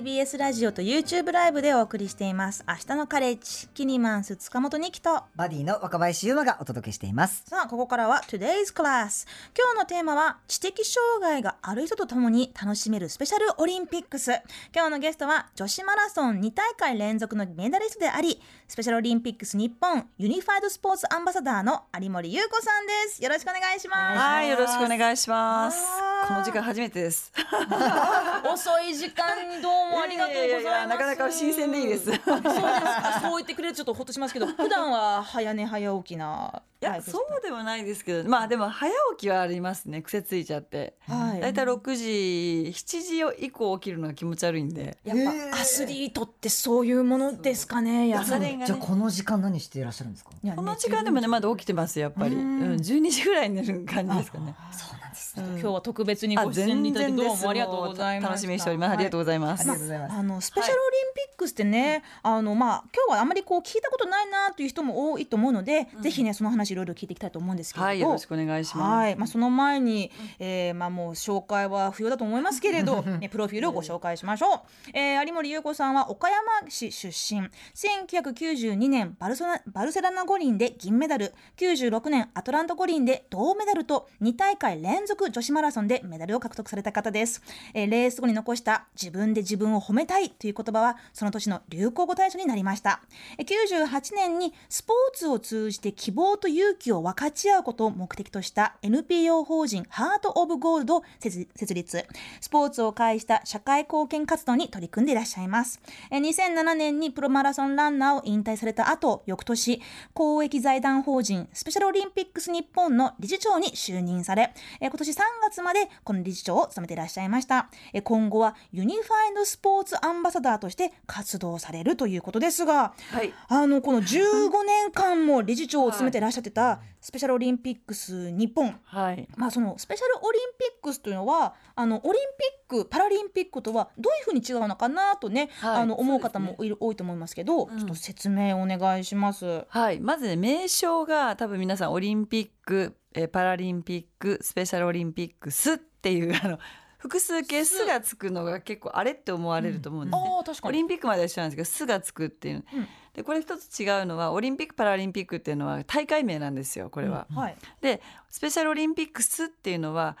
TBS ラジオと YouTube ライブでお送りしています。明日のカレッジキニマンス塚本二希と。バディの若林優馬がお届けしています。さあここからは Today's Class 今日のテーマは知的障害がある人とともに楽しめるスペシャルオリンピックス。今日のゲストは女子マラソン2大会連続のメダリストでありスペシャルオリンピックス日本ユニファイドスポーツアンバサダーの有森優子さんです。よろしくお願いします。はい、よろしくお願いします。この時間初めてです。遅い時間にどうもありがとうございますいやいやなかなか新鮮でいいです。いそうですかそう言ってくれるとちょっとほっとしますけど 普段は早寝早起きなタや、そうでもないですけど、まあでも早起きはありますね。癖ついちゃって。はいだいたい六時、七時以降起きるのが気持ち悪いんで。やっぱアスリートってそういうものですかねやはりじゃあこの時間何していらっしゃるんですか？この時間でもね、まだ起きてます、やっぱり。ううんん、十二時ぐらいに寝る感じですかね。そうなんです今日は特別にあご出演いただいてどうもありがとうございます楽しみにしております。ありがとうございます。あのスペシャルオリンピックスってね、あのまあ今日はあんまりこう聞いたことないなという人も多いと思うので、ぜひねその話いろいろ聞いていきたいと思うんですけれど、はい、よろしくお願いします。はい、まあ、その前に、えー、まあ、もう紹介は不要だと思いますけれど、ね、プロフィールをご紹介しましょう。えー、有森裕子さんは岡山市出身。1992年バルソナバルセロナ五輪で銀メダル、96年アトランタ五輪で銅メダルと2大会連続女子マラソンでメダルを獲得された方です。えー、レース後に残した自分で自分を褒めたいという言葉はその年の流行語大賞になりました。98年にスポーツを通じて希望と勇気を分かち合うことを目的とした NPO 法人ハート・オブ・ゴールドを設立。スポーツを介した社会貢献活動に取り組んでいらっしゃいます。2007年にプロマラソンランナーを引退された後、翌年、公益財団法人スペシャルオリンピックス日本の理事長に就任され、今年3月までこの理事長を務めていらっしゃいました。今後はユニファイドスポーツアンバサダーとして活動されるということですが、はい。あのこの15年間も理事長を務めていらっしゃってた スペシャルオリンピックス日本、はい。まあ、そのスペシャルオリンピックスというのはあのオリンピック・パラリンピックとはどういうふうに違うのかなとね、はいあの思う方もいる、多いと思いますけど、うんちょっと説明お願いします。はい、まずね名称が多分皆さんオリンピック、えーパラリンピックスペシャルオリンピックスっていうあの複数形「す」がつくのが結構あれって思われると思うんですね。ああ確かに。オリンピックまでは一緒なんですけど「す」がつくっていう、うん。でこれ一つ違うのはオリンピック・パラリンピックっていうのは大会名なんですよこれは。はい、でスペシャルオリンピックスっていうのは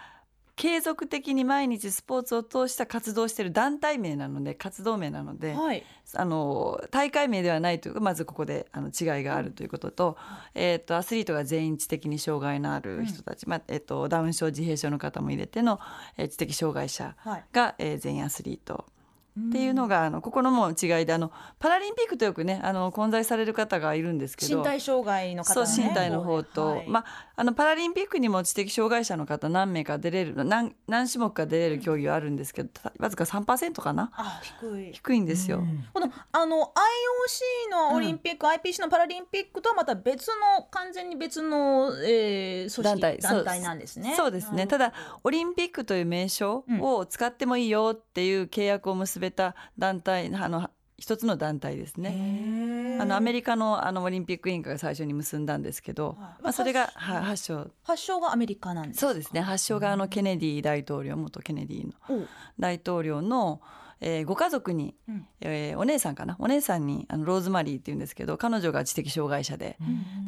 継続的に毎日スポーツを通した活動をしている団体名なので活動名なので、はい、あの大会名ではないというかまずここであの違い。があるということと,、えー、とアスリートが全員知的に障害のある人たち、まあえー、とダウン症自閉症の方も入れての、えー知的障害者はい、が、えー全員アスリート。っていうのがあのここのもう違いであのパラリンピックとよくねあの混在される方がいるんですけど身体障害の方そうのね身体の方と、はい。まあ、あのパラリンピックにも知的障害者の方何名か出れる何何種目か出れる競技はあるんですけどたわずか3%かな？あ低い。低いんですよ。このあの IOC のオリンピック、IPC のパラリンピックとはまた別の完全に別の、えー、組織団体。団体なんですね。そうですね。ただオリンピックという名称を使ってもいいよっていう契約を結べた団体あの一つの団体ですね。あのアメリカのあのオリンピック委員会が最初に結んだんですけど、はいまあ、それがは発祥。発祥がアメリカなんですか？そうですね。発祥があのケネディ大統領元ケネディの大統領の、えーご家族に、うん。えーお姉さんかな？お姉さんにあのローズマリーっていうんですけど彼女が知的障害者で,、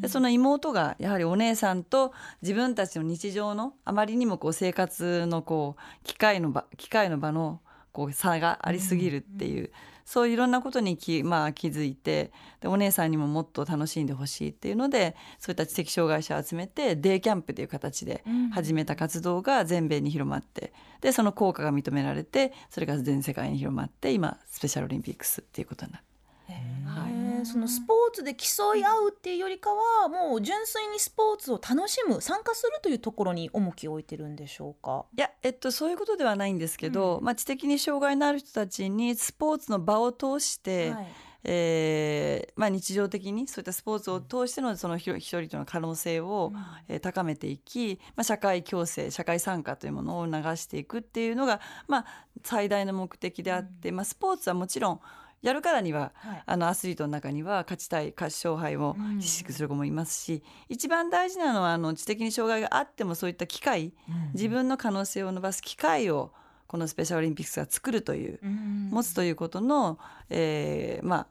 でその妹がやはりお姉さんと自分たちの日常のあまりにもこう生活のこう機械の場機械の場のこう差がありすぎるっていう、そういういろんなことにき、まあ、気づいてでお姉さんにももっと楽しんでほしいっていうのでそういった知的障害者を集めてデイキャンプという形で始めた活動が全米に広まってでその効果が認められてそれが全世界に広まって今スペシャルオリンピックスっていうことになる。へーそのスポーツで競い合うっていうよりかはもう純粋にスポーツを楽しむ参加するというところに重きを置いてるんでしょうか？いや、えっと、そういうことではないんですけど、まあ、知的に障害のある人たちにスポーツの場を通して、はい。えーまあ、日常的にそういったスポーツを通してのその一人一人の可能性を、えー高めていき、まあ、社会共生社会参加というものを促していくっていうのが、まあ、最大の目的であって、まあ、スポーツはもちろんやるからには、はい。あのアスリートの中には勝ちたい勝ち勝敗をうん。意識する子もいますし、一番大事なのはあの知的に障害があってもそういった機会、自分の可能性を伸ばす機会をこのスペシャルオリンピックスが作るという、うん。持つということの、えーまあ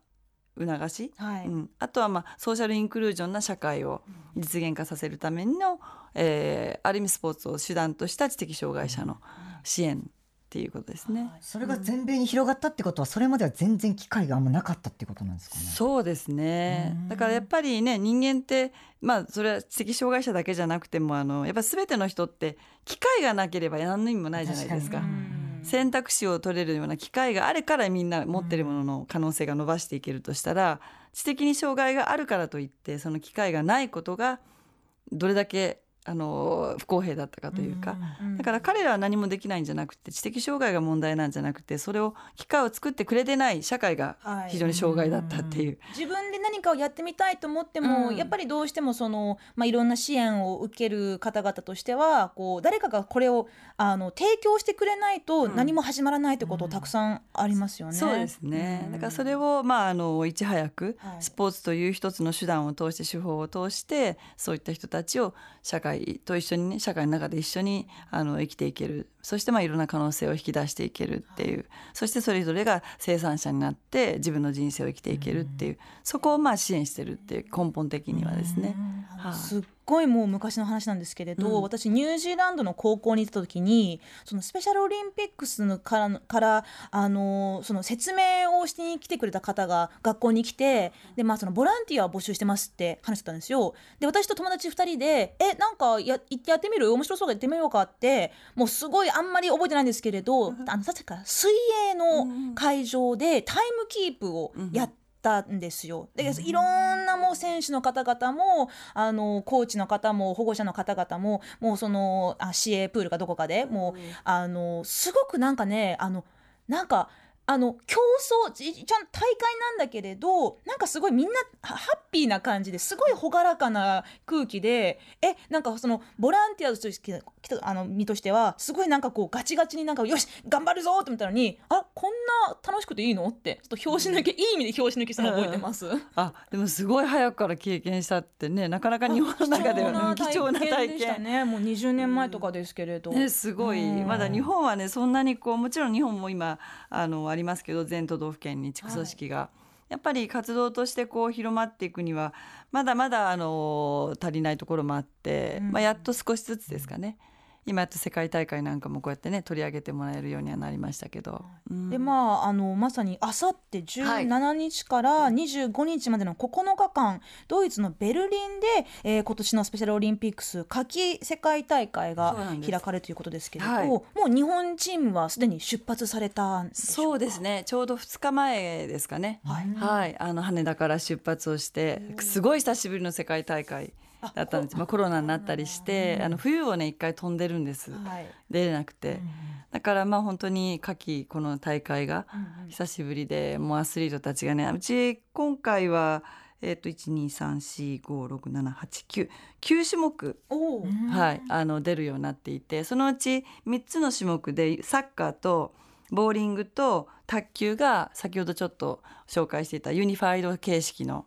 促し、はい、うん、あとは、まあ、ソーシャルインクルージョンな社会を実現化させるための、えーある意味スポーツを手段とした知的障害者の支援っていうことですね。それが全米に広がったってことはそれまでは全然機会があんまなかったってことなんですかね。そうですね。うん。だからやっぱりね人間ってまあそれは知的障害者だけじゃなくてもあのやっぱ全ての人って機会がなければ何の意味もないじゃないですか。確かうん。選択肢を取れるような機会があるからみんな持ってるものの可能性が伸ばしていけるとしたら知的に障害があるからといってその機会がないことがどれだけあの不公平だったかというか、うん。だから彼らは何もできないんじゃなくて知的障害が問題なんじゃなくてそれを機会を作ってくれてない社会がはい。非常に障害だったっていう。自分で何かをやってみたいと思っても、うん。やっぱりどうしてもその、まあ、いろんな支援を受ける方々としてはこう誰かがこれをあの提供してくれないとん。何も始まらないってことたくさんありますよね。そうですね、うん。だからそれを、まあ、あのいち早くはい。スポーツという一つの手段を通して手法を通してそういった人たちを社会と一緒にね社会の中で一緒にあの生きていけるそしてまあいろんな可能性を引き出していけるっていう。そしてそれぞれが生産者になって自分の人生を生きていけるっていう。そこをまあ支援してるっていう根本的にはですね。はい。すっごいもう昔の話なんですけれど、うん。私ニュージーランドの高校に行った時にそのスペシャルオリンピックスのからからあのその説明をしに来てくれた方が学校に来てで、まあ、そのボランティアを募集してますって話してたんですよ。で私と友達2人で「えなんかや行ってやってみる？面白そうだやってみようか」ってもうすごいあんまり覚えてないんですけれど、あの確か水泳の会場でタイムキープをやって。たんですよ。でいろんなもう選手の方々もあのコーチの方も保護者の方々ももうそのあ市営プールかどこかでもう、あのすごくなんかねあのなんかあの競争ちちゃん大会なんだけれどなんかすごいみんなはハッピーな感じですごい朗らかな空気でえなんかそのボランティアとして来たあの身としてはすごいなんかこうガチガチになんかよし頑張るぞって思ったのにあこんな楽しくていいのってちょっと拍子抜け、いい意味で拍子抜けしたの覚えてます？あでもすごい早くから経験したってねなかなか日本の中ではうん貴重な体験。ね。もう20年前とかですけれど、ね、すごい。うん。まだ日本はねそんなにこうもちろん日本も今あのありますけど全都道府県に地区組織が、やっぱり活動としてこう広まっていくにはまだまだあの足りないところもあって、うん。まあ、やっと少しずつですかね今やっと世界大会なんかもこうやってね取り上げてもらえるようにはなりましたけど。うん。でまああのまさにあさって17日から25日までの9日間、ドイツのベルリンで、えー今年のスペシャルオリンピックス夏季世界大会が開かれるということですけれど、はい。もう日本チームはすでに出発されたんでしょそうですね。ちょうど2日前ですかね、はい。はい、あの羽田から出発をしてすごい久しぶりの世界大会だったんです。まあ、コロナになったりしてあの冬をね一回飛んでるんです。はい。出れなくて。だからまあ本当に夏季この大会がうんうん。久しぶりでもうアスリートたちがねうち今回はえっ、と123456789 9種目はい、あの出るようになっていてそのうち3つの種目でサッカーとボーリングと卓球が先ほどちょっと紹介していたユニファイド形式の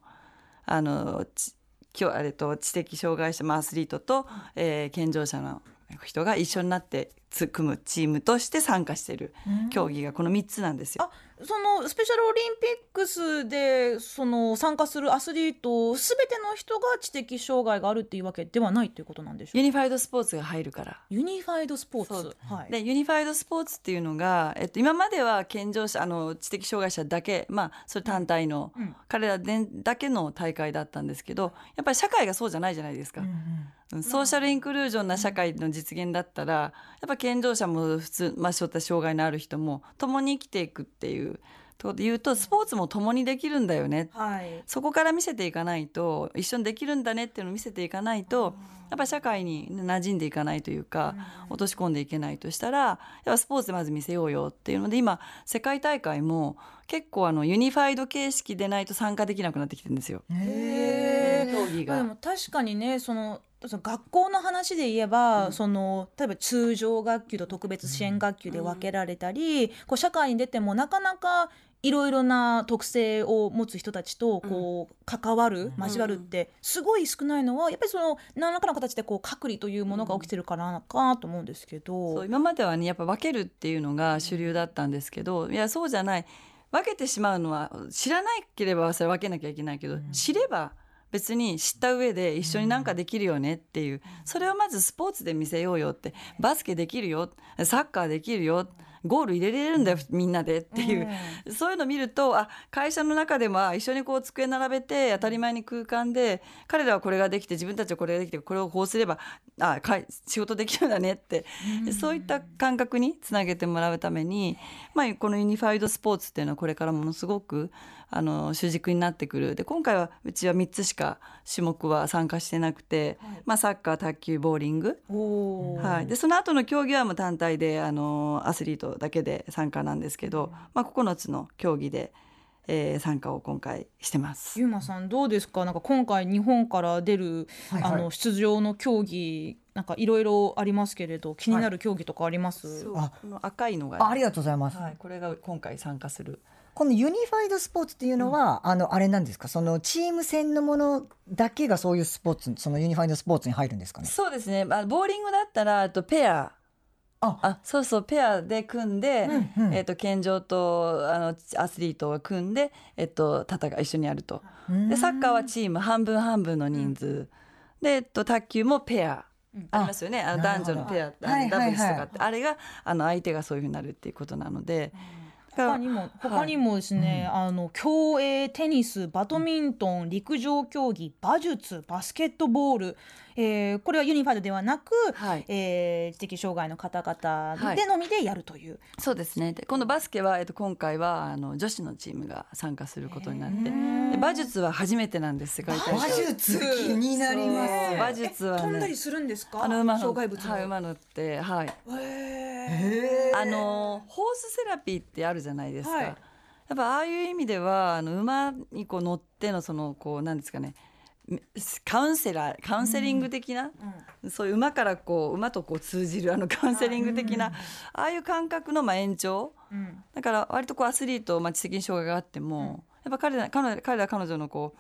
あのち今日あれと知的障害者、まあ、アスリートと、えー健常者の人が一緒になってつ組むチームとして参加している競技がこの3つなんですよ。あそのスペシャルオリンピックスでその参加するアスリートすべての人が知的障害があるっていうわけではないということなんでしょうか？ユニファイドスポーツが入るから。ユニファイドスポーツ、はい、でユニファイドスポーツっていうのが、えっと、今までは健常者あの知的障害者だけ、まあ、それ単体の、うん。彼らでだけの大会だったんですけどやっぱり社会がそうじゃないじゃないですか、うんソーシャルインクルージョンな社会の実現だったらやっぱ健常者も普通、まあ、そういった障害のある人も共に生きていくっていうと言うとスポーツも共にできるんだよね。はい。そこから見せていかないと一緒にできるんだねっていうのを見せていかないとやっぱり社会に馴染んでいかないというか落とし込んでいけないとしたらやっぱスポーツでまず見せようよっていうので今世界大会も結構あのユニファイド形式でないと参加できなくなってきてるんですよ。競技が。まあでも確かにねそのその学校の話で言えば、その例えば通常学級と特別支援学級で分けられたり、こう社会に出てもなかなかいろいろな特性を持つ人たちとこう関わる、交わるってすごい少ないのはやっぱりその何らかの形でこう隔離というものが起きてるからなかと思うんですけど。そう今まではねやっぱ分けるっていうのが主流だったんですけどいやそうじゃない。分けてしまうのは知らなければそれ分けなきゃいけないけど、知れば別に知った上で一緒になんかできるよねっていう、それをまずスポーツで見せようよって。バスケできるよ。サッカーできるよ。ゴール入れれるんだよみんなで。っていう、そういうの見るとあ会社の中でもあ一緒にこう机並べて当たり前に空間で彼らはこれができて自分たちはこれができてこれをこうすればあ仕事できるんだねって、そういった感覚につなげてもらうために、まあ、このユニファイドスポーツっていうのはこれからものすごくあの主軸になってくる。で今回はうちは3つしか種目は参加してなくて、まあ、サッカー卓球ボーリング、はい、でその後の競技はもう単体であのアスリートだけで参加なんですけど、まあ、9つの競技で、えー参加を今回してます。ゆうまさんどうですか？なんか今回日本から出る、はいはい。あの出場の競技なんかいろいろありますけれど気になる競技とかあります、そう。あ。この赤いのがあありがとうございます。はい、これが今回参加するこのユニファイドスポーツっていうのは、あのあれなんですか？そのチーム戦のものだけがそういうスポーツそのユニファイドスポーツに入るんですかね？そうですね、まあ、ボーリングだったらあとペア。あ。あそうそうペアで組んで、うんうん。えっと健常とあのアスリートが組んで、えっと戦い一緒にやると。でサッカーはチーム半分半分の人数、で、えっと、卓球もペア、ありますよね。あの男女のペア、ダブルスとかって、あれがあの相手がそういうふうになるっていうことなので。だから他にも他にもですね、あの競泳テニスバドミントン陸上競技馬術バスケットボール、えーこれはユニファイドではなく、はい。えー知的障害の方々はい。でのみでやるという、そうですね。で今度バスケは、えっと、今回はあの女子のチームが参加することになってで馬術は初めてなんです世界大会術気になります。馬術はね飛んだりするんですか？あの馬の障害物はい、馬乗ってはい。へーあのホースセラピーってあるじゃないですか、はい。やっぱああいう意味ではあの馬にこう乗ってのそのこうなんですかね。カウンセラーカウンセリング的な、そういう馬からこう馬とこう通じるあのカウンセリング的な、ああいう感覚のまあ延長。うん。だから割とこうアスリート、まあ、知的に障害があっても、やっぱ彼ら彼ら彼ら彼女のこう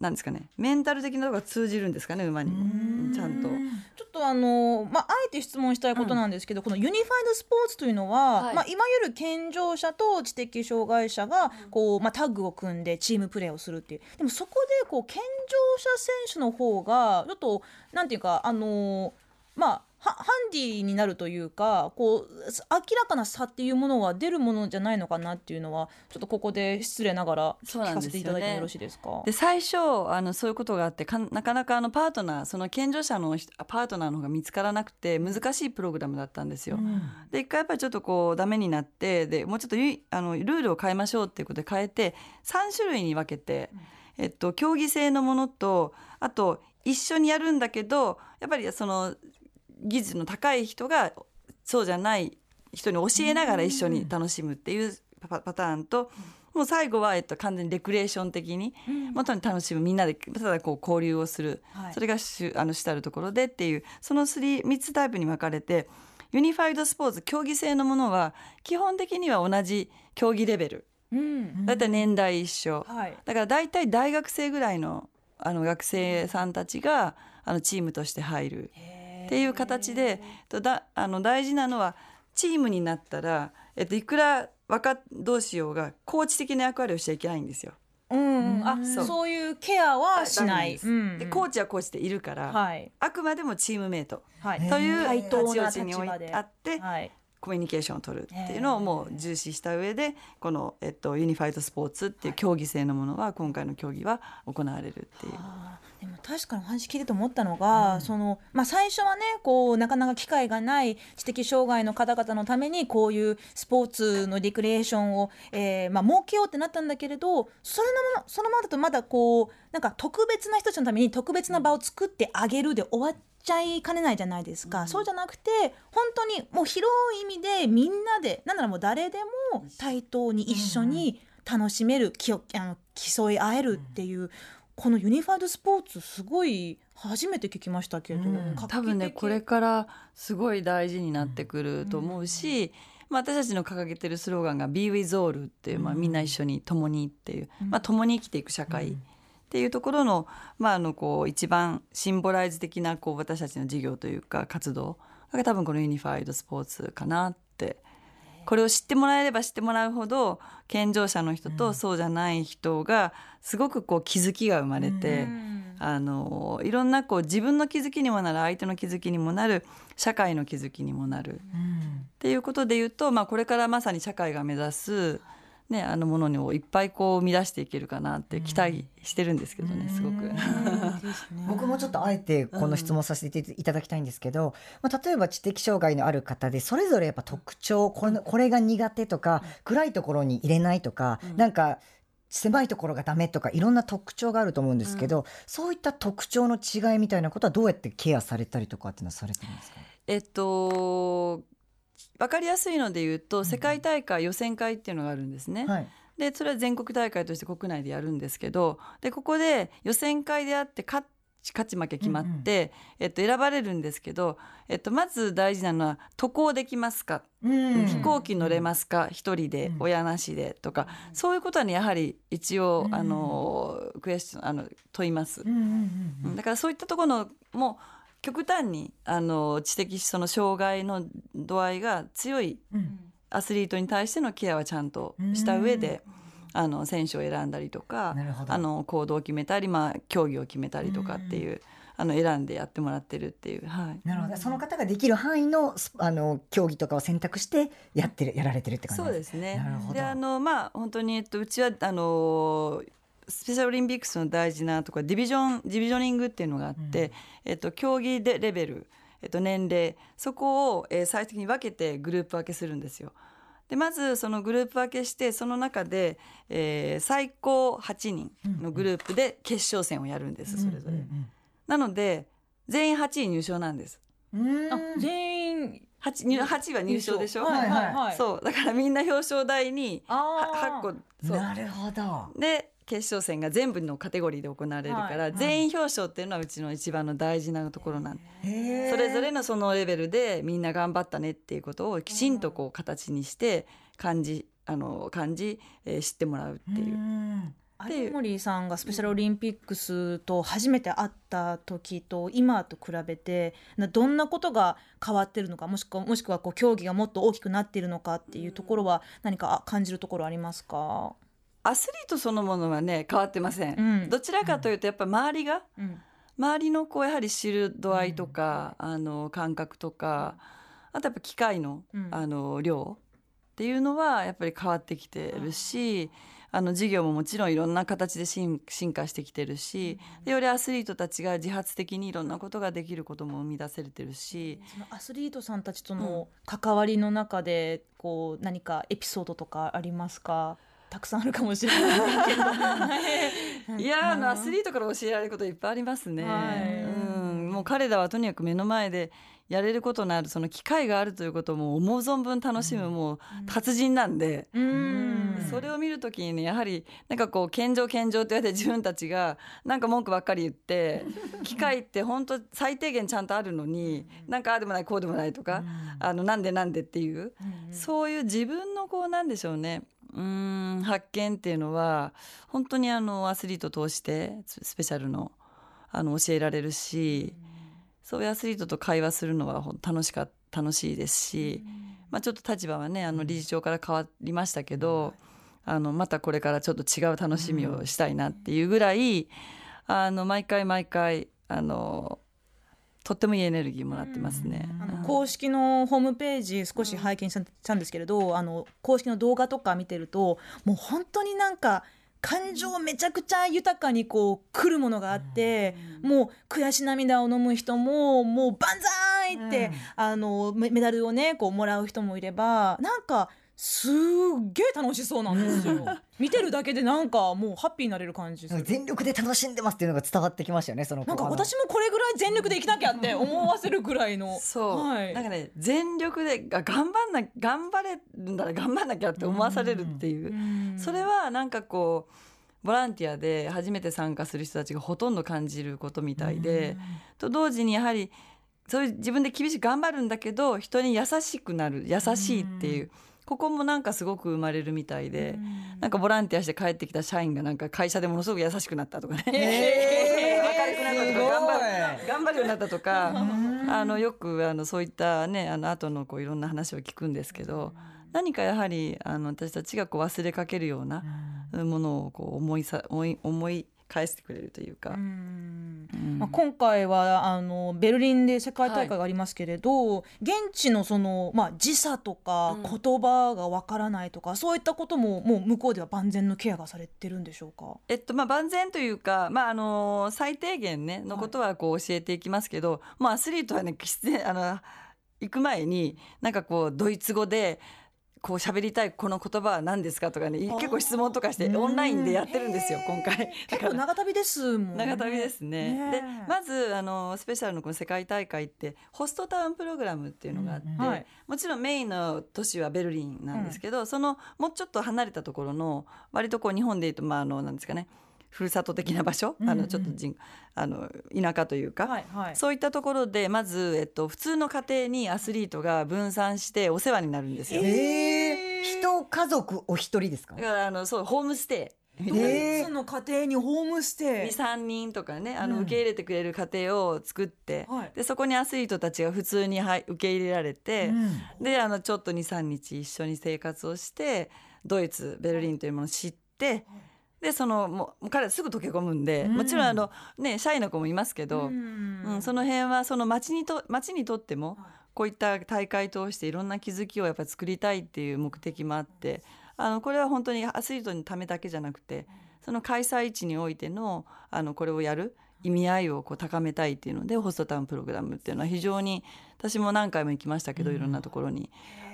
なんですかね。メンタル的なところが通じるんですかね馬に。もうん。ちゃんと。ちょっとあのまああえて質問したいことなんですけど、このユニファイドスポーツというのは、はい。まあいわゆる健常者と知的障害者がこうまあタッグを組んでチームプレーをするっていう。でもそこでこう健常者選手の方がちょっとなんていうかあのまあはハンディになるというかこう明らかな差っていうものが出るものじゃないのかなっていうのはちょっとここで失礼ながら聞かせていただいてもよろしいですか？で最初あのそういうことがあってかなかなかあのパートナーその健常者の人パートナーの方が見つからなくて難しいプログラムだったんですよ。で一回やっぱりちょっとこうダメになってでもうちょっとあのルールを変えましょうっていうことで変えて3種類に分けて、えっと、競技性のものとあと一緒にやるんだけどやっぱりその技術の高い人がそうじゃない人に教えながら一緒に楽しむっていうパパターンと、もう最後は、えっと、完全にレクリエーション的に元に楽しむみんなでただこう交流をする、はい。それが主あの主たるところでっていうその 3, 3つタイプに分かれてユニファイドスポーツ競技性のものは基本的には同じ競技レベル。うん。だいたい年代一緒、はい。だから大体大学生ぐらいのあの学生さんたちがあのチームとして入るっていう形でとだあの大事なのはチームになったら、えっと、いくら若どうしようがコーチ的な役割をしちゃいけないんですよ。うんうん、あそう。そういうケアはしない。でコーチはコーチでいるから、はい。あくまでもチームメイトはい。という対等な立ち位置にあってはい。コミュニケーションを取るっていうのをもう重視した上でこの、えっと、ユニファイドスポーツっていう競技性のものは今回の競技は行われるっていう。でも確かにお話聞いてて思ったのが、そのまあ、最初はねこうなかなか機会がない知的障害の方々のためにこういうスポーツのリクリエーションを、えーまあ、設けようってなったんだけれどそれのままそのままだとまだこうなんか特別な人たちのために特別な場を作ってあげるで終わっちゃいかねないじゃないですか、そうじゃなくて本当にもう広い意味でみんなでなんならもう誰でも対等に一緒に楽しめる、きよあの競い合えるっていう、このユニファイドスポーツすごい初めて聞きましたけど、うん。多分ねこれからすごい大事になってくると思うし、まあ、私たちの掲げてるスローガンが「Be with all」っていう、まあ、みんな一緒に共にっていう、まあ、共に生きていく社会っていうところの,、まあ、あのこう一番シンボライズ的なこう私たちの事業というか活動が多分このユニファイドスポーツかなってこれを知ってもらえれば知ってもらうほど健常者の人とそうじゃない人がすごくこう気づきが生まれて、あのいろんなこう自分の気づきにもなる相手の気づきにもなる社会の気づきにもなる、っていうことで言うと、まあ、これからまさに社会が目指す、ね、あのものをいっぱいこう生み出していけるかなって期待してるんですけどねすごく。僕もちょっとあえてこの質問させていただきたいんですけど、まあ、例えば知的障害のある方でそれぞれやっぱ特徴これこれが苦手とか暗いところに入れないとか、なんか狭いところがダメとかいろんな特徴があると思うんですけど、そういった特徴の違いみたいなことはどうやってケアされたりとかっていうのはされてるんですか？えっと分かりやすいので言うと世界大会予選会っていうのがあるんですね。はい。でそれは全国大会として国内でやるんですけどでここで予選会であって勝ち勝ち負け決まって、えっと、選ばれるんですけど、えっと、まず大事なのは渡航できますか、うん。飛行機乗れますか？一人で親なしでとか、そういうことはねやはり一応、あのクエスチョンあの問います。うんうんうん。うん。だからそういったところのもう極端にあの知的その障害の度合いが強いうん。アスリートに対してのケアはちゃんとした上で、あの選手を選んだりとかあの行動を決めたり、まあ、競技を決めたりとかっていう、あの選んでやってもらってるっていう。はい。なるほど。その方ができる範囲のスあの競技とかを選択してやってるやられてるって感じそうですね。なるほど。であのまあ本当に、えっと、うちはあのスペシャルオリンピックスの大事なところディビジョンディビジョニングっていうのがあって、えっと、競技でレベル、えっと、年齢そこを、えー最終的に分けてグループ分けするんですよ。でまずそのグループ分けしてその中で、えー最高8人のグループで決勝戦をやるんです、それぞれ。なので全員8位入賞なんです。うん。あ全員 8, 入8位は入賞でしょ、はいはいはい。そう。だからみんな表彰台にあー。8個そう。なるほど。で決勝戦が全部のカテゴリーで行われるから、はい。全員表彰っていうのはうちの一番の大事なところなんそれぞれのそのレベルでみんな頑張ったねっていうことをきちんとこう形にして感じあの感じ、えー知ってもらうっていう。ん。有森さんがスペシャルオリンピックスと初めて会った時と今と比べてなどんなことが変わってるのかもしくはもしくはこう競技がもっと大きくなっているのかっていうところは何か感じるところありますか、アスリートそのものはね変わってません、うん。どちらかというとやっぱ周りがうん。周りのこうやはり知る度合いとか、あの感覚とかあとやっぱ機械の,、うん。あの量っていうのはやっぱり変わってきてるし、あの授業ももちろんいろんな形で進進化してきてるし、でよりアスリートたちが自発的にいろんなことができることも生み出せれてるし、そのアスリートさんたちとの関わりの中でこう何かエピソードとかありますか？たくさんあるかもしれないけどいやーあのアスリートから教えられることいっぱいありますね。はい。うん、もう彼らはとにかく目の前でやれることのあるその機会があるということをもう思う存分楽しむ、もう達人なんで。うん。それを見るときにねやはりなんかこう健常健常って言われて自分たちがなんか文句ばっかり言って 機械って本当最低限ちゃんとあるのになんかああでもないこうでもないとかあのなんでなんでっていうそういう自分のこうなんでしょうねうーん発見っていうのは本当にあのアスリート通してススペシャルのあの教えられるしそういうアスリートと会話するのは楽しか楽しいですし、まあ、ちょっと立場はねあの理事長から変わりましたけど、あのまたこれからちょっと違う楽しみをしたいなっていうぐらい、あの毎回毎回あのとってもいいエネルギーもらってますね。あの公式のホームページ少し拝見したんですけれど、あの公式の動画とか見てるともう本当になんか感情めちゃくちゃ豊かにこう来るものがあって、もう悔し涙を飲む人ももう万歳って、うん。あのメメダルをねこうもらう人もいればなんかすっげえ楽しそうなんですよ。見てるだけでなんかもうハッピーになれる感じ。全力で楽しんでますっていうのが伝わってきましたよねそのなんか私もこれぐらい全力で生きなきゃって思わせるぐらいの。そう、はいなんかね全力でが頑張んな頑張れるんだら頑張んなきゃって思わされるっていう、うんそれはなんかこうボランティアで初めて参加する人たちがほとんど感じることみたいで、と同時にやはりそういう自分で厳しく頑張るんだけど人に優しくなる優しいっていう。ここもなんかすごく生まれるみたいで、なんかボランティアして帰ってきた社員がなんか会社でものすごく優しくなったとかね、え明るくなったとか頑張頑張るようになったとかあのよくあのそういったねあの後のこういろんな話を聞くんですけど何かやはりあの私たちがこう忘れかけるようなものをこう思いさ思い思い返してくれるというか。うん。うん。まあ、今回はあのベルリンで世界大会がありますけれど、現地のその、まあ、時差とかうん。言葉がわからないとか、そういったことももう向こうでは万全のケアがされてるんでしょうか？えっとまあ、万全というか、まあ、あの最低限、ね、のことはこう教えていきますけど、まあ、アスリートはね出演あの行く前になんかこうドイツ語でこう喋りたいこの言葉は何ですかとかね結構質問とかしてオンラインでやってるんですよ今回。結構長旅ですもんね。長旅ですね。ねでまずあのスペシャルのこの世界大会ってホストタウンプログラムっていうのがあって、うんはい。もちろんメインの都市はベルリンなんですけど、そのもうちょっと離れたところの割とこう日本でいうとまああのなんですかねふるさと的な場所、うんうんあのちょっと人あの田舎というか、はいはい。そういったところでまず、えっと、普通の家庭にアスリートが分散してお世話になるんですよ。えー、人家族お一人ですか？だからあのそうホームステイえイツの家庭にホームステイ。23人とかねあのうん。受け入れてくれる家庭を作って、はい。でそこにアスリートたちが普通にはい受け入れられて、うん。であのちょっと23日一緒に生活をしてドイツベルリンというものを知って。でそのもう彼らすぐ溶け込むんで、うん。もちろんあの、ね、シャイな子もいますけど、ん。うんその辺はその町にと町にとってもこういった大会通していろんな気づきをやっぱり作りたいっていう目的もあってあのこれは本当にアスリートのためだけじゃなくてその開催地においてのあのこれをやる意味合いをこう高めたいっていうのでホストタウンプログラムっていうのは非常に私も何回も行きましたけど、いろんなところに。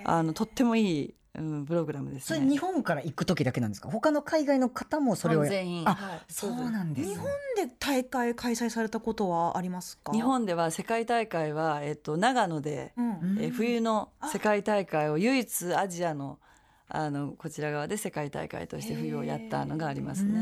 あのとってもいい、うん、プログラムですね。それ日本から行く時だけなんですか？他の海外の方もそれをや全員あはい。そうなんですね。日本で大会開催されたことはありますか？日本では世界大会は、えっと、長野で、うん。うんえー冬の世界大会を唯一アジアのあのこちら側で世界大会として冬をやったのがありますね。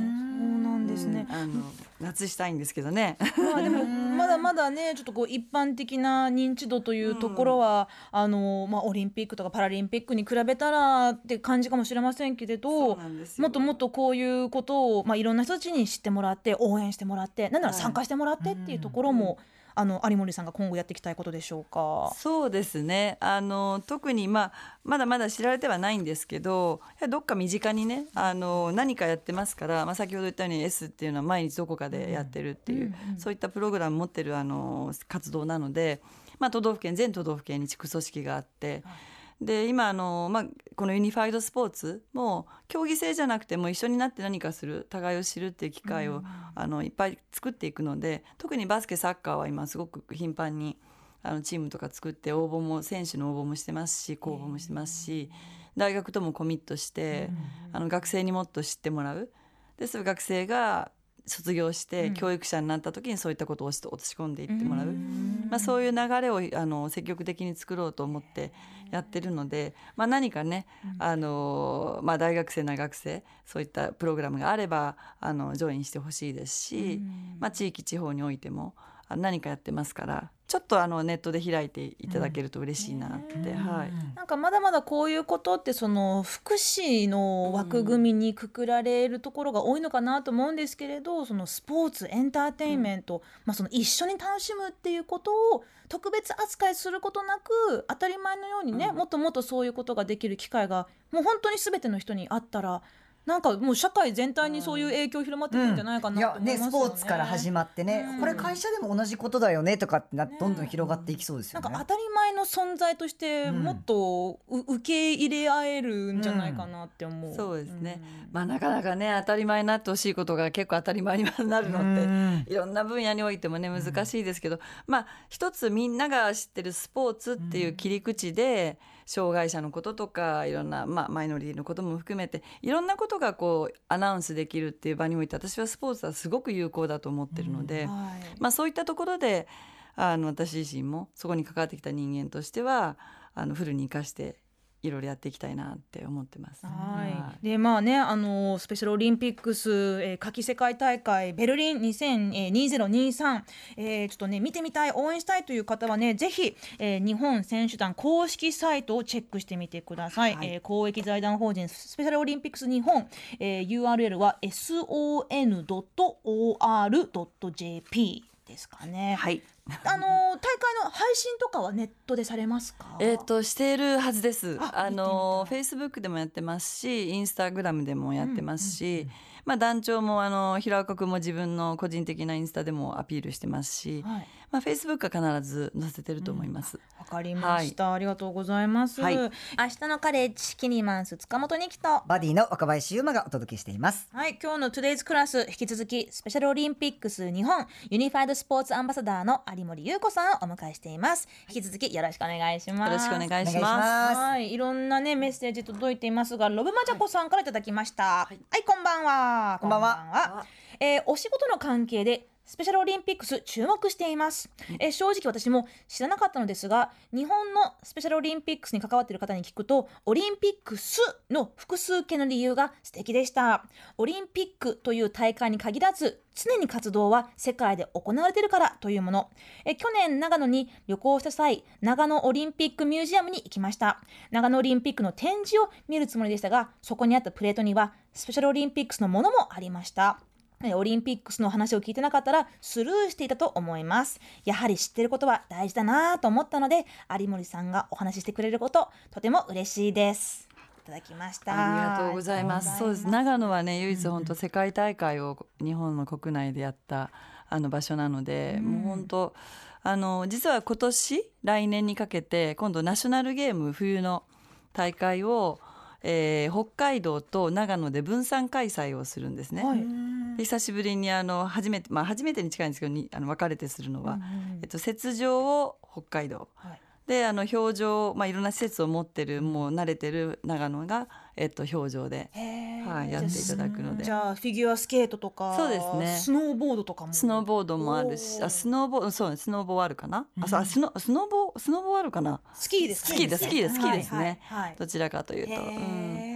ですね。うんあの夏したいんですけどね。まあでも まだまだねちょっとこう一般的な認知度というところは、あのまあオリンピックとかパラリンピックに比べたらって感じかもしれませんけれどもっともっとこういうことを、まあ、いろんな人たちに知ってもらって応援してもらってなんならはい。参加してもらってっていうところも、あの有森さんが今後やっていきたいことでしょうか？そうですねあの特に、まあ、まだまだ知られてはないんですけどどっか身近にねあの何かやってますから、まあ、先ほど言ったように S っていうのは毎日どこかでやってるっていう、そういったプログラム持ってるあの活動なので、まあ、都道府県全都道府県に地区組織があって。で今あの、まあ、このユニファイドスポーツも競技性じゃなくても一緒になって何かする互いを知るっていう機会を、あのいっぱい作っていくので特にバスケサッカーは今すごく頻繁にあのチームとか作って応募も選手の応募もしてますし公募もしてますし大学ともコミットして、あの学生にもっと知ってもらう。でそ学生が卒業して教育者になった時にそういったことを落とし込んでいってもらう、まあ、そういう流れをあの積極的に作ろうと思ってやってるので、まあ、何かね、あのまあ、大学生な学生そういったプログラムがあればあのジョインしてほしいですし、まあ、地域地方においてもあ何かやってますからちょっとあのネットで開いていただけると嬉しいなって、はい。なんかまだまだこういうことってその福祉の枠組みにくくられるところが多いのかなと思うんですけれどそのスポーツエンターテインメント、まあ、その一緒に楽しむっていうことを特別扱いすることなく当たり前のようにね、うん。もっともっとそういうことができる機会がもう本当に全ての人にあったらなんかもう社会全体にそういう影響広まってくるんじゃないかいなと思いますよね。スポーツから始まってね、うん。これ会社でも同じことだよねとかってなどんどん広がっていきそうですよね。なんか当たり前の存在としてうん。もっとう受け入れ合えるんじゃないかなって思う。そうですね。ん。まあ、なかなかね当たり前になってほしいことが結構当たり前になるのって、うん。いろんな分野においてもね難しいですけど、まあ一つみんなが知ってるスポーツっていう切り口で、障害者のこととかいろんな、まあ、マイノリティのことも含めていろんなことがこうアナウンスできるっていう場において私はスポーツはすごく有効だと思ってるので、はい。まあ、そういったところであの私自身もそこに関わってきた人間としてはあのフルに生かしていろいろやっていきたいなって思ってます。はい。でまあねあのスペシャルオリンピックス、えー、夏季世界大会ベルリン2023、えー、ちょっとね見てみたい応援したいという方はねぜひ、えー、日本選手団公式サイトをチェックしてみてください。はいえー公益財団法人スペシャルオリンピックス日本、えー、URL は son.or.jp ですかね。はい。あの大会の配信とかはネットでされますか？えっ、としているはずです。ああのフェイスブックでもやってますし、インスタグラムでもやってますし、まあ団長もあの平岡君も自分の個人的なインスタでもアピールしてますし、はい。まあフェイスブックは必ず載せてると思います。わかりました、ありがとうございます、はい。明日のカレッジキニマンス塚本にきと。バディの若林優馬がお届けしています。はい、今日の Today's クラス引き続きスペシャルオリンピックス日本ユニファイドスポーツアンバサダーの有森優子さんをお迎えしています。引き続きよろしくお願いします。よろしくお願いしまます。はい、いろんなねメッセージ届いていますがロブマジャコさんからいただきました。はい、こんばんは。こんばんは。えーお仕事の関係でスペシャルオリンピックス注目しています、えー正直私も知らなかったのですが日本のスペシャルオリンピックスに関わっている方に聞くとオリンピックスの複数形の理由が素敵でした。オリンピックという大会に限らず常に活動は世界で行われているからというもの。え去年長野に旅行した際長野オリンピックミュージアムに行きました。長野オリンピックの展示を見るつもりでしたがそこにあったプレートにはスペシャルオリンピックスのものもありました。えオリンピックスの話を聞いてなかったらスルーしていたと思います。やはり知ってることは大事だなと思ったので有森さんがお話ししてくれることとても嬉しいです。いただきました。ありがとうございます。そうです。長野はね唯一本当世界大会を日本の国内でやったあの場所なので、もう本当あの実は今年来年にかけて今度ナショナルゲーム冬の大会を、えー北海道と長野で分散開催をするんですね。はいで久しぶりにあの初めてまあ初めてに近いんですけどにあの分かれてするのは、えっと雪上を北海道。はいであの表情、まあ、いろんな施設を持ってるもう慣れてる長野が、えっと、表情で、はい、やっていただくので。じゃあフィギュアスケートとかそうですね。スノーボードとかも。スノーボードもあるしあスノーボードそうねスノーボーあるかな、あそうあスノスノボスノボあるかな？スキーですかスキーですスキーですスキーですね。はいはいどちらかというと、へうん、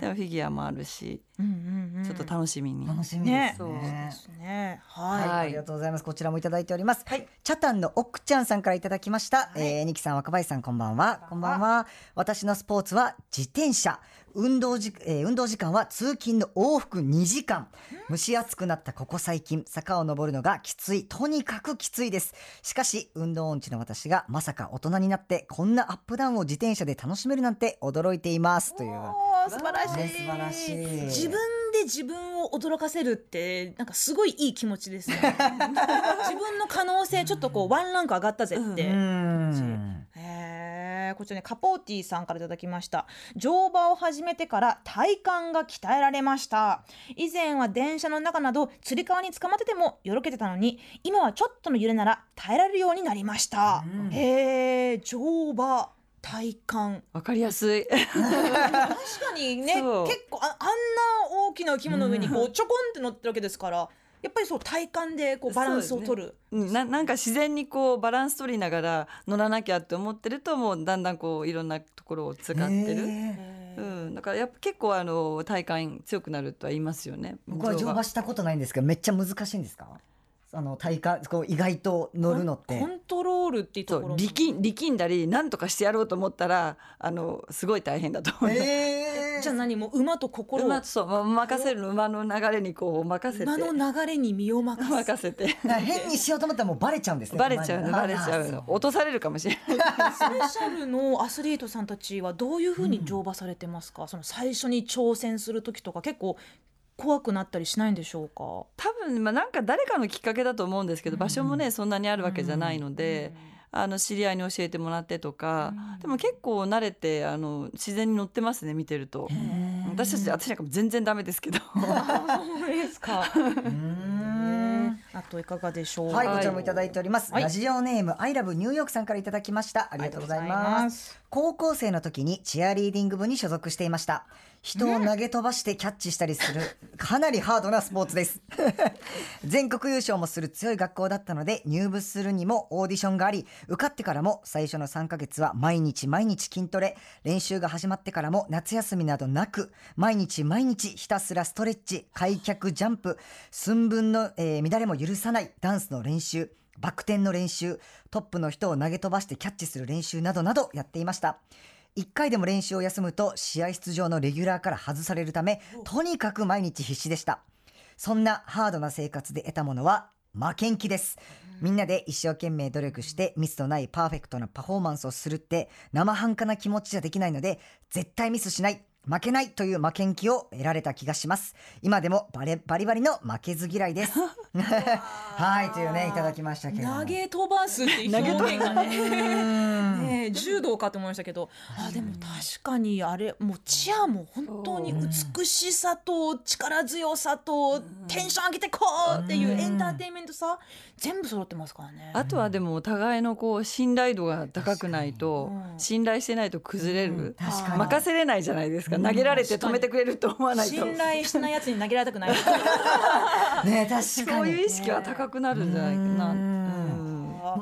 でもフィギュアもあるしうんうんうんちょっと楽しみに、楽しみですそうねですねはい、はいありがとうございます。こちらもいただいております。はいチャタンの奥ちゃんさんからいただきました。えー、ニキさん、若林さん、こんばんは。こんばんは。私のスポーツは自転車。運動じ、えー運動時間は通勤の往復2時間。蒸し暑くなったここ最近、坂を登るのがきつい。とにかくきついです。しかし、運動音痴の私がまさか大人になって、こんなアップダウンを自転車で楽しめるなんて驚いています。という。素晴らしい、ね素晴らしい自分で自分を驚かせるってなんかすごいいい気持ちですよね 自分の可能性ちょっとこうワンランク上がったぜって、うーん。へーこちらねカポーティさんからいただきました。乗馬を始めてから体幹が鍛えられました。以前は電車の中などつり革に捕まっててもよろけてたのに今はちょっとの揺れなら耐えられるようになりました、へえ乗馬体幹。わかりやすい。確かにね結構ああんな大きな生き物の上にこうちょこんって乗ってるわけですからやっぱりそう体幹でこうバランスを取る、うん。ななんか自然にこうバランス取りながら乗らなきゃって思ってるともうだんだんこういろんなところを使ってる。うん、だからやっぱ結構あの体幹強くなるとは言いますよね。僕は乗馬したことないんですけどめっちゃ難しいんですか？あの体幹こう意外と乗るのって。コントロールっていうところ力ん力んだり何とかしてやろうと思ったらあのすごい大変だと思います。え じゃあ何もう馬と心を。馬そうま任せるの馬の流れにこう任せて。馬の流れに身を任せ。任せて。変にしようと思ったらもうバレちゃうんですねバレちゃう。ねバレちゃう。あの落とされるかもしれない。スペシャルのアスリートさんたちはどういうふうに乗馬されてますか、その最初に挑戦する時とか結構怖くなったりしないんでしょうか？多分まあなんか誰かのきっかけだと思うんですけど、場所もねそんなにあるわけじゃないので、あの知り合いに教えてもらってとか、でも結構慣れてあの自然に乗ってますね見てると。私たち私なんかも全然ダメですけど。そうですか うんあといかがでしょう？はい、こちらもいただいております。はいラジオネーム、アイラブニューヨークさんからいただきました。ありがとうござい。ます高校生の時にチアリーディング部に所属していました。人を投げ飛ばしてキャッチしたりするかなりハードなスポーツです。全国優勝もする強い学校だったので入部するにもオーディションがあり受かってからも最初の3ヶ月は毎日毎日筋トレ。練習が始まってからも夏休みなどなく毎日毎日ひたすらストレッチ開脚ジャンプ寸分の、えー乱れも許さないダンスの練習バク転の練習トップの人を投げ飛ばしてキャッチする練習などなどやっていました1回でも練習を休むと試合出場のレギュラーから外されるためとにかく毎日必死でした。そんなハードな生活で得たものは負けん気です。みんなで一生懸命努力してミスのないパーフェクトなパフォーマンスをするって生半可な気持ちじゃできないので絶対ミスしない負けないという負けん気を得られた気がします。今でもバレバリバリの負けず嫌いです。はいというねいただきましたけれども。投げ飛ばすっていう表現がね。ねえ柔道かと思いましたけど。あでも確かにあれもうチアも本当に美しさと力強さとテンション上げてこうっていうエンターテインメントさ全部揃ってますからね。あとはでもお互いのこう信頼度が高くないとうん。信頼してないと崩れる。確かに。任せれないじゃないですか投げられて止めてくれると思わないと。信頼しないやつに投げられたくない。ね確かに。そういう意識は高くなるんじゃないかな。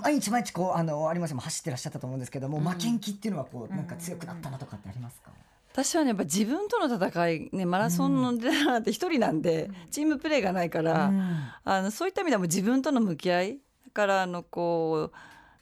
毎日毎日こうあの有馬さんも走ってらっしゃったと思うんですけども、負けん気っていうのはこうなんか強くなったなとかってありますか、私はねやっぱ自分との戦いねマラソンの出たなんて一人なんで、チームプレーがないから、あのそういった意味でも自分との向き合いだからあのこう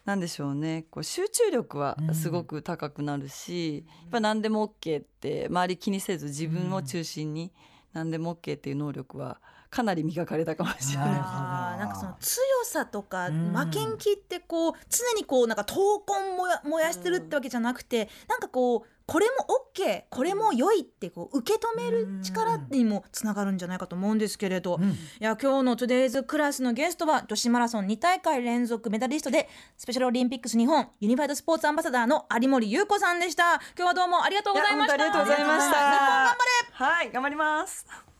なんでしょうね。こう集中力はすごく高くなるし、やっぱ何でも OK って周り気にせず自分を中心に何でも OK っていう能力はかなり磨かれたかもしれない。あーなんかその強さとかん。負けん気ってこう常にこうなんか闘魂もや燃やしてるってわけじゃなくてなんかこうこれも OK これも良いってこう受け止める力にもつながるんじゃないかと思うんですけれど、いや今日の Today's クラスのゲストは女子マラソン2大会連続メダリストでスペシャルオリンピックス日本ユニファイドスポーツアンバサダーの有森優子さんでした。今日はどうもありがとうございました。ありがとうございました。日本頑張れ。はい頑張ります。